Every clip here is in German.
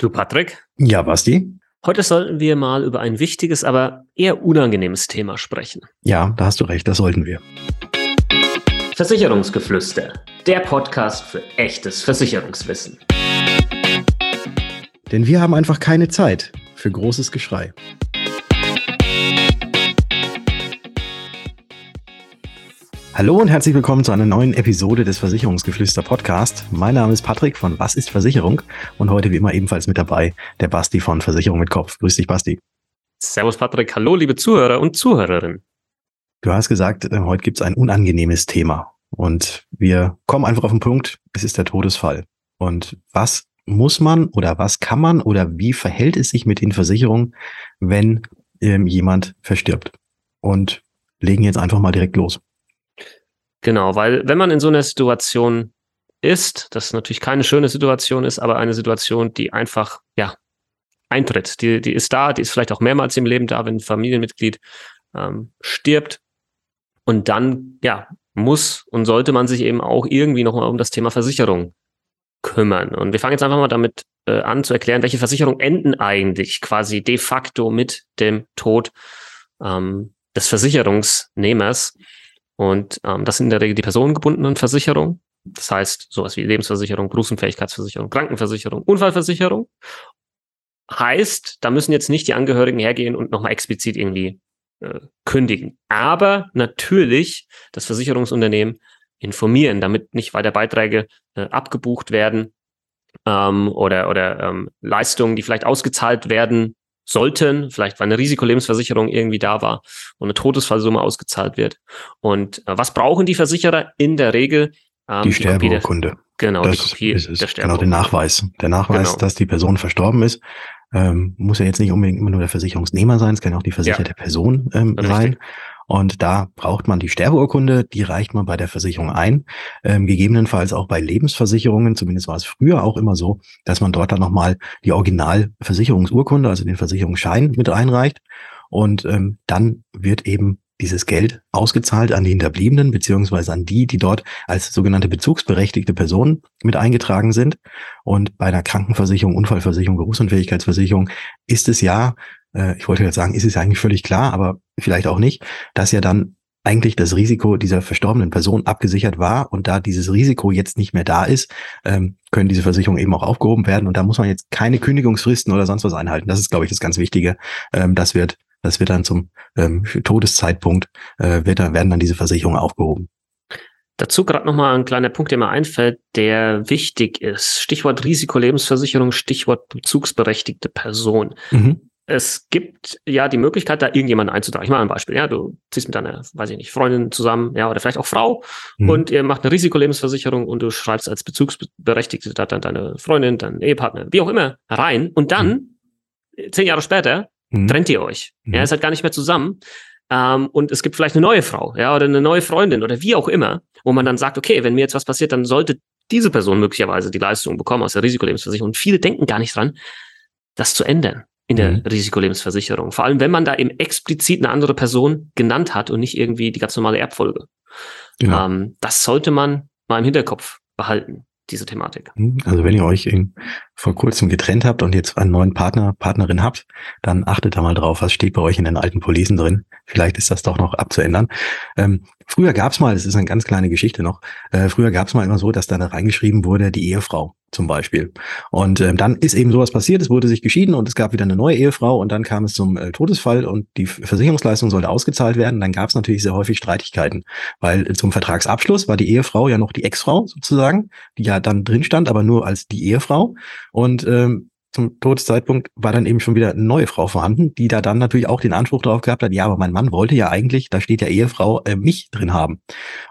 Du, Patrick? Ja, Basti? Heute sollten wir mal über ein wichtiges, aber eher unangenehmes Thema sprechen. Ja, da hast du recht, das sollten wir. Versicherungsgeflüster, der Podcast für echtes Versicherungswissen. Denn wir haben einfach keine Zeit für großes Geschrei. Hallo und herzlich willkommen zu einer neuen Episode des Versicherungsgeflüster Podcast. Mein Name ist Patrick von Was ist Versicherung und heute wie immer ebenfalls mit dabei der Basti von Versicherung mit Kopf. Grüß dich, Basti. Servus, Patrick. Hallo, liebe Zuhörer und Zuhörerinnen. Du hast gesagt, äh, heute gibt es ein unangenehmes Thema und wir kommen einfach auf den Punkt. Es ist der Todesfall. Und was muss man oder was kann man oder wie verhält es sich mit den Versicherungen, wenn ähm, jemand verstirbt? Und legen jetzt einfach mal direkt los. Genau, weil wenn man in so einer Situation ist, das natürlich keine schöne Situation ist, aber eine Situation, die einfach, ja, eintritt. Die, die ist da, die ist vielleicht auch mehrmals im Leben da, wenn ein Familienmitglied ähm, stirbt. Und dann, ja, muss und sollte man sich eben auch irgendwie nochmal um das Thema Versicherung kümmern. Und wir fangen jetzt einfach mal damit äh, an zu erklären, welche Versicherungen enden eigentlich quasi de facto mit dem Tod ähm, des Versicherungsnehmers. Und ähm, das sind in der Regel die personengebundenen Versicherungen. Das heißt, sowas wie Lebensversicherung, Berufsunfähigkeitsversicherung, Krankenversicherung, Unfallversicherung. Heißt, da müssen jetzt nicht die Angehörigen hergehen und nochmal explizit irgendwie äh, kündigen. Aber natürlich das Versicherungsunternehmen informieren, damit nicht weiter Beiträge äh, abgebucht werden ähm, oder, oder ähm, Leistungen, die vielleicht ausgezahlt werden sollten, vielleicht weil eine Risikolebensversicherung irgendwie da war und eine Todesfallsumme ausgezahlt wird. Und äh, was brauchen die Versicherer in der Regel? Ähm, die Sterbeurkunde. Genau, das die Kopie ist es. der Genau, den Nachweis. Der Nachweis, genau. dass die Person verstorben ist. Ähm, muss ja jetzt nicht unbedingt immer nur der Versicherungsnehmer sein, es kann auch die versicherte ja. Person ähm, sein. Und da braucht man die Sterbeurkunde, die reicht man bei der Versicherung ein. Ähm, gegebenenfalls auch bei Lebensversicherungen, zumindest war es früher auch immer so, dass man dort dann nochmal die Originalversicherungsurkunde, also den Versicherungsschein mit einreicht. Und ähm, dann wird eben dieses Geld ausgezahlt an die Hinterbliebenen beziehungsweise an die, die dort als sogenannte bezugsberechtigte Personen mit eingetragen sind. Und bei einer Krankenversicherung, Unfallversicherung, Berufsunfähigkeitsversicherung ist es ja äh, ich wollte jetzt sagen, ist es eigentlich völlig klar, aber vielleicht auch nicht, dass ja dann eigentlich das Risiko dieser verstorbenen Person abgesichert war und da dieses Risiko jetzt nicht mehr da ist, ähm, können diese Versicherungen eben auch aufgehoben werden und da muss man jetzt keine Kündigungsfristen oder sonst was einhalten. Das ist, glaube ich, das ganz Wichtige. Ähm, das wird, das wird dann zum ähm, Todeszeitpunkt äh, wird dann, werden dann diese Versicherungen aufgehoben. Dazu gerade nochmal ein kleiner Punkt, der mir einfällt, der wichtig ist. Stichwort Risikolebensversicherung, Stichwort bezugsberechtigte Person. Mhm es gibt ja die Möglichkeit, da irgendjemanden einzutragen. Ich mache ein Beispiel. Ja, du ziehst mit deiner, weiß ich nicht, Freundin zusammen, ja, oder vielleicht auch Frau mhm. und ihr macht eine Risikolebensversicherung und du schreibst als Bezugsberechtigte dann deine Freundin, deinen Ehepartner, wie auch immer, rein und dann, mhm. zehn Jahre später, mhm. trennt ihr euch. Ja, ihr mhm. seid gar nicht mehr zusammen. Ähm, und es gibt vielleicht eine neue Frau, ja, oder eine neue Freundin oder wie auch immer, wo man dann sagt, okay, wenn mir jetzt was passiert, dann sollte diese Person möglicherweise die Leistung bekommen aus der Risikolebensversicherung. Und viele denken gar nicht dran, das zu ändern in der mhm. Risikolebensversicherung. Vor allem, wenn man da eben explizit eine andere Person genannt hat und nicht irgendwie die ganz normale Erbfolge. Genau. Ähm, das sollte man mal im Hinterkopf behalten, diese Thematik. Mhm. Also wenn ihr euch vor kurzem getrennt habt und jetzt einen neuen Partner, Partnerin habt, dann achtet da mal drauf, was steht bei euch in den alten Policen drin. Vielleicht ist das doch noch abzuändern. Ähm, früher gab's mal, das ist eine ganz kleine Geschichte noch, äh, früher gab's mal immer so, dass da reingeschrieben wurde, die Ehefrau zum Beispiel. Und ähm, dann ist eben sowas passiert, es wurde sich geschieden und es gab wieder eine neue Ehefrau und dann kam es zum äh, Todesfall und die Versicherungsleistung sollte ausgezahlt werden. Dann gab es natürlich sehr häufig Streitigkeiten, weil äh, zum Vertragsabschluss war die Ehefrau ja noch die Ex-Frau sozusagen, die ja dann drin stand, aber nur als die Ehefrau. Und ähm, zum Todeszeitpunkt war dann eben schon wieder eine neue Frau vorhanden, die da dann natürlich auch den Anspruch darauf gehabt hat, ja, aber mein Mann wollte ja eigentlich, da steht ja Ehefrau, äh, mich drin haben.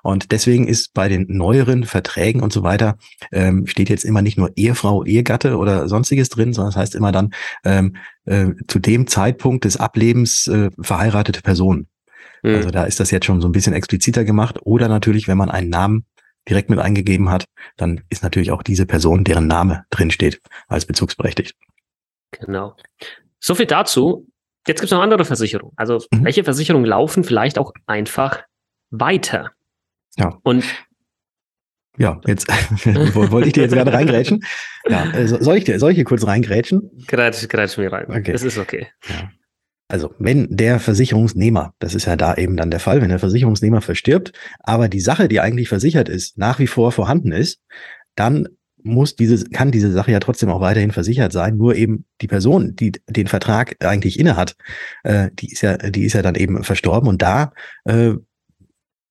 Und deswegen ist bei den neueren Verträgen und so weiter, ähm, steht jetzt immer nicht nur Ehefrau, Ehegatte oder sonstiges drin, sondern das heißt immer dann ähm, äh, zu dem Zeitpunkt des Ablebens äh, verheiratete Personen. Mhm. Also da ist das jetzt schon so ein bisschen expliziter gemacht. Oder natürlich, wenn man einen Namen direkt mit eingegeben hat, dann ist natürlich auch diese Person, deren Name drin steht, als bezugsberechtigt. Genau. So viel dazu. Jetzt gibt es noch andere Versicherungen. Also mhm. welche Versicherungen laufen vielleicht auch einfach weiter? Ja. Und ja, jetzt wollte ich dir jetzt gerade reingrätschen. Ja, also soll ich dir, soll ich hier kurz reingrätschen? Grätsch, grätsch mir rein. Okay. Das ist okay. Ja. Also, wenn der Versicherungsnehmer, das ist ja da eben dann der Fall, wenn der Versicherungsnehmer verstirbt, aber die Sache, die eigentlich versichert ist, nach wie vor vorhanden ist, dann muss diese, kann diese Sache ja trotzdem auch weiterhin versichert sein. Nur eben die Person, die den Vertrag eigentlich innehat, äh, die ist ja, die ist ja dann eben verstorben und da äh,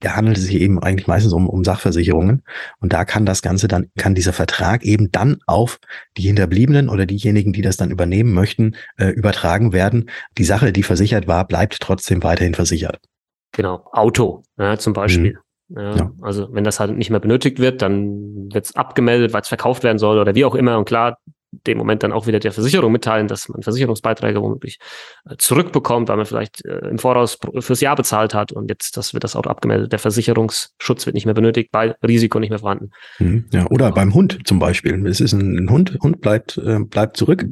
ja, handelt es sich eben eigentlich meistens um, um Sachversicherungen. Und da kann das Ganze dann, kann dieser Vertrag eben dann auf die Hinterbliebenen oder diejenigen, die das dann übernehmen möchten, äh, übertragen werden. Die Sache, die versichert war, bleibt trotzdem weiterhin versichert. Genau. Auto, ja, zum Beispiel. Mhm. Ja, ja. Also wenn das halt nicht mehr benötigt wird, dann wird es abgemeldet, weil es verkauft werden soll oder wie auch immer. Und klar, dem Moment dann auch wieder der Versicherung mitteilen, dass man Versicherungsbeiträge womöglich äh, zurückbekommt, weil man vielleicht äh, im Voraus fürs Jahr bezahlt hat und jetzt das wird das Auto abgemeldet. Der Versicherungsschutz wird nicht mehr benötigt, weil Risiko nicht mehr vorhanden. Mhm, ja, oder beim Hund zum Beispiel. Es ist ein Hund, Hund bleibt, äh, bleibt zurück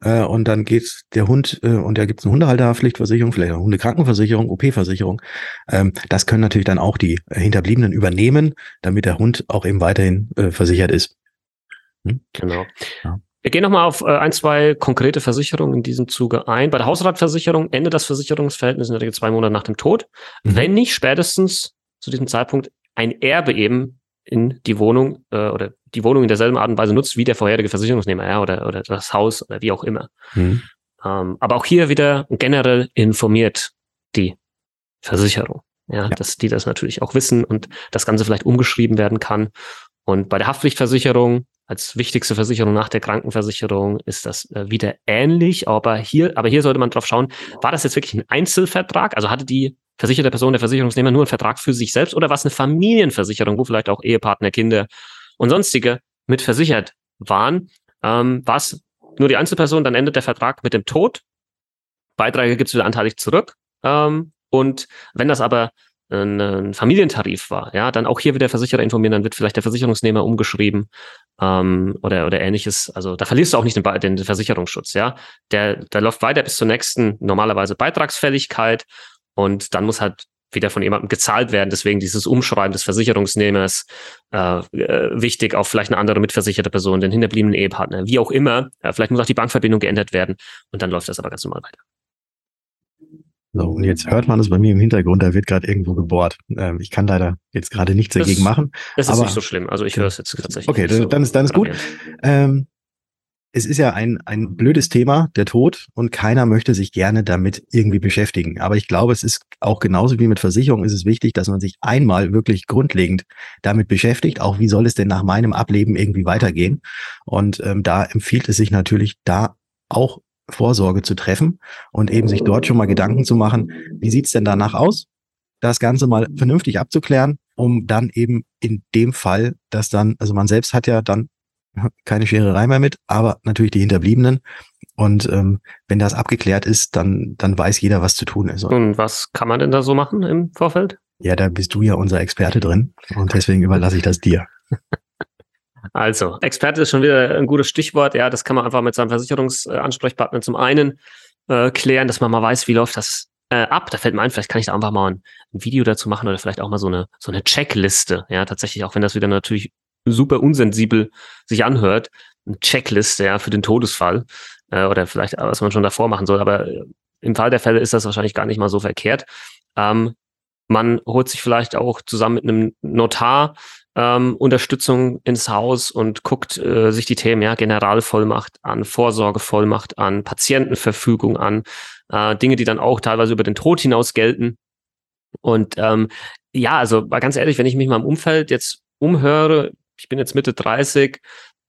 äh, und dann geht der Hund äh, und da gibt es eine Hundehalterpflichtversicherung, vielleicht eine Hundekrankenversicherung, OP-Versicherung. Ähm, das können natürlich dann auch die Hinterbliebenen übernehmen, damit der Hund auch eben weiterhin äh, versichert ist. Hm? Genau. Ja. Wir gehen nochmal auf äh, ein, zwei konkrete Versicherungen in diesem Zuge ein. Bei der Hausratversicherung endet das Versicherungsverhältnis in der Regel zwei Monate nach dem Tod. Mhm. Wenn nicht spätestens zu diesem Zeitpunkt ein Erbe eben in die Wohnung äh, oder die Wohnung in derselben Art und Weise nutzt wie der vorherige Versicherungsnehmer ja, oder, oder das Haus oder wie auch immer. Mhm. Ähm, aber auch hier wieder generell informiert die Versicherung. Ja, ja, dass die das natürlich auch wissen und das Ganze vielleicht umgeschrieben werden kann. Und bei der Haftpflichtversicherung als wichtigste Versicherung nach der Krankenversicherung ist das äh, wieder ähnlich, aber hier, aber hier sollte man drauf schauen, war das jetzt wirklich ein Einzelvertrag? Also hatte die versicherte Person, der Versicherungsnehmer nur einen Vertrag für sich selbst oder war es eine Familienversicherung, wo vielleicht auch Ehepartner, Kinder und sonstige mit versichert waren? Ähm, war es nur die Einzelperson, dann endet der Vertrag mit dem Tod. Beiträge gibt es wieder anteilig zurück. Ähm, und wenn das aber ein Familientarif war, ja, dann auch hier wieder der Versicherer informieren, dann wird vielleicht der Versicherungsnehmer umgeschrieben ähm, oder oder ähnliches. Also da verlierst du auch nicht den, den Versicherungsschutz, ja. Der, der läuft weiter bis zur nächsten normalerweise Beitragsfälligkeit und dann muss halt wieder von jemandem gezahlt werden. Deswegen dieses Umschreiben des Versicherungsnehmers äh, äh, wichtig, auf vielleicht eine andere mitversicherte Person, den hinterbliebenen Ehepartner, wie auch immer. Äh, vielleicht muss auch die Bankverbindung geändert werden und dann läuft das aber ganz normal weiter. So, und jetzt hört man es bei mir im Hintergrund, da wird gerade irgendwo gebohrt. Ähm, ich kann leider jetzt gerade nichts das, dagegen machen. Das ist aber, nicht so schlimm. Also ich höre es jetzt tatsächlich. Okay, so dann ist, dann ist gut. Ähm, es ist ja ein, ein blödes Thema, der Tod, und keiner möchte sich gerne damit irgendwie beschäftigen. Aber ich glaube, es ist auch genauso wie mit Versicherung ist es wichtig, dass man sich einmal wirklich grundlegend damit beschäftigt. Auch wie soll es denn nach meinem Ableben irgendwie weitergehen? Und ähm, da empfiehlt es sich natürlich, da auch Vorsorge zu treffen und eben sich dort schon mal Gedanken zu machen, wie sieht's denn danach aus? Das Ganze mal vernünftig abzuklären, um dann eben in dem Fall, dass dann, also man selbst hat ja dann keine Schererei mehr mit, aber natürlich die Hinterbliebenen. Und ähm, wenn das abgeklärt ist, dann, dann weiß jeder, was zu tun ist. Und was kann man denn da so machen im Vorfeld? Ja, da bist du ja unser Experte drin und deswegen überlasse ich das dir. Also, Experte ist schon wieder ein gutes Stichwort. Ja, das kann man einfach mit seinem Versicherungsansprechpartner zum einen äh, klären, dass man mal weiß, wie läuft das äh, ab. Da fällt mir ein, vielleicht kann ich da einfach mal ein, ein, Video dazu machen oder vielleicht auch mal so eine, so eine Checkliste. Ja, tatsächlich, auch wenn das wieder natürlich super unsensibel sich anhört, eine Checkliste, ja, für den Todesfall äh, oder vielleicht, was man schon davor machen soll. Aber äh, im Fall der Fälle ist das wahrscheinlich gar nicht mal so verkehrt. Ähm, man holt sich vielleicht auch zusammen mit einem Notar ähm, Unterstützung ins Haus und guckt äh, sich die Themen, ja, Generalvollmacht an, Vorsorgevollmacht an, Patientenverfügung an, äh, Dinge, die dann auch teilweise über den Tod hinaus gelten. Und ähm, ja, also ganz ehrlich, wenn ich mich mal im Umfeld jetzt umhöre, ich bin jetzt Mitte 30,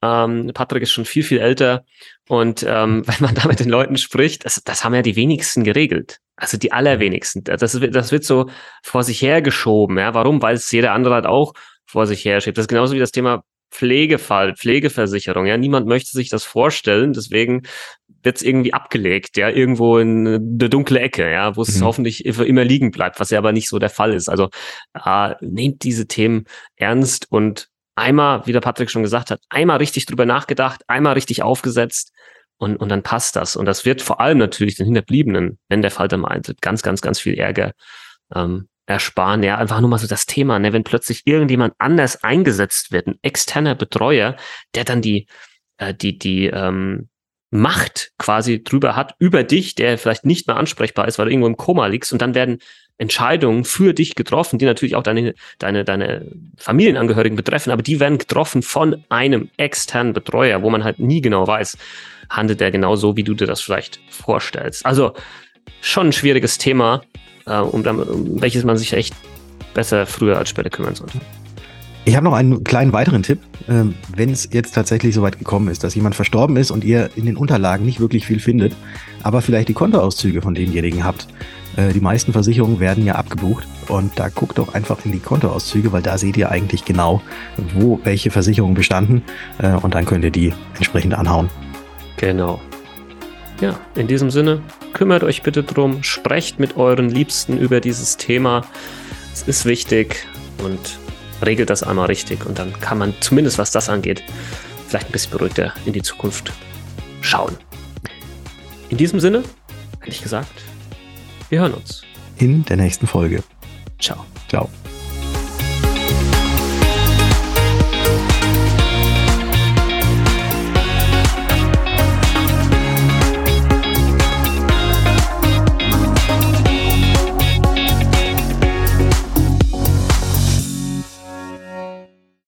ähm, Patrick ist schon viel, viel älter. Und ähm, wenn man da mit den Leuten spricht, das, das haben ja die wenigsten geregelt. Also die allerwenigsten. Das, das wird so vor sich hergeschoben. Ja, warum? Weil es jeder andere halt auch vor sich her schiebt. Das ist genauso wie das Thema Pflegefall, Pflegeversicherung. Ja, niemand möchte sich das vorstellen, deswegen wird es irgendwie abgelegt, ja, irgendwo in eine dunkle Ecke, ja, wo es mhm. hoffentlich immer liegen bleibt, was ja aber nicht so der Fall ist. Also äh, nehmt diese Themen ernst und einmal, wie der Patrick schon gesagt hat, einmal richtig drüber nachgedacht, einmal richtig aufgesetzt und, und dann passt das. Und das wird vor allem natürlich den Hinterbliebenen, wenn der Fall dann mal eintritt, ganz, ganz, ganz viel Ärger ähm, ersparen. Ja, einfach nur mal so das Thema, ne, wenn plötzlich irgendjemand anders eingesetzt wird, ein externer Betreuer, der dann die, äh, die, die ähm, Macht quasi drüber hat, über dich, der vielleicht nicht mehr ansprechbar ist, weil du irgendwo im Koma liegst und dann werden Entscheidungen für dich getroffen, die natürlich auch deine, deine, deine Familienangehörigen betreffen, aber die werden getroffen von einem externen Betreuer, wo man halt nie genau weiß, handelt er genau so, wie du dir das vielleicht vorstellst. Also schon ein schwieriges Thema, äh, um, um welches man sich echt besser früher als später kümmern sollte. Ich habe noch einen kleinen weiteren Tipp. Ähm, wenn es jetzt tatsächlich so weit gekommen ist, dass jemand verstorben ist und ihr in den Unterlagen nicht wirklich viel findet, aber vielleicht die Kontoauszüge von demjenigen habt. Äh, die meisten Versicherungen werden ja abgebucht und da guckt doch einfach in die Kontoauszüge, weil da seht ihr eigentlich genau, wo welche Versicherungen bestanden äh, und dann könnt ihr die entsprechend anhauen. Genau. Ja, in diesem Sinne, kümmert euch bitte drum, sprecht mit euren Liebsten über dieses Thema. Es ist wichtig und regelt das einmal richtig und dann kann man zumindest, was das angeht, vielleicht ein bisschen beruhigter in die Zukunft schauen. In diesem Sinne, hätte ich gesagt, wir hören uns. In der nächsten Folge. Ciao. Ciao.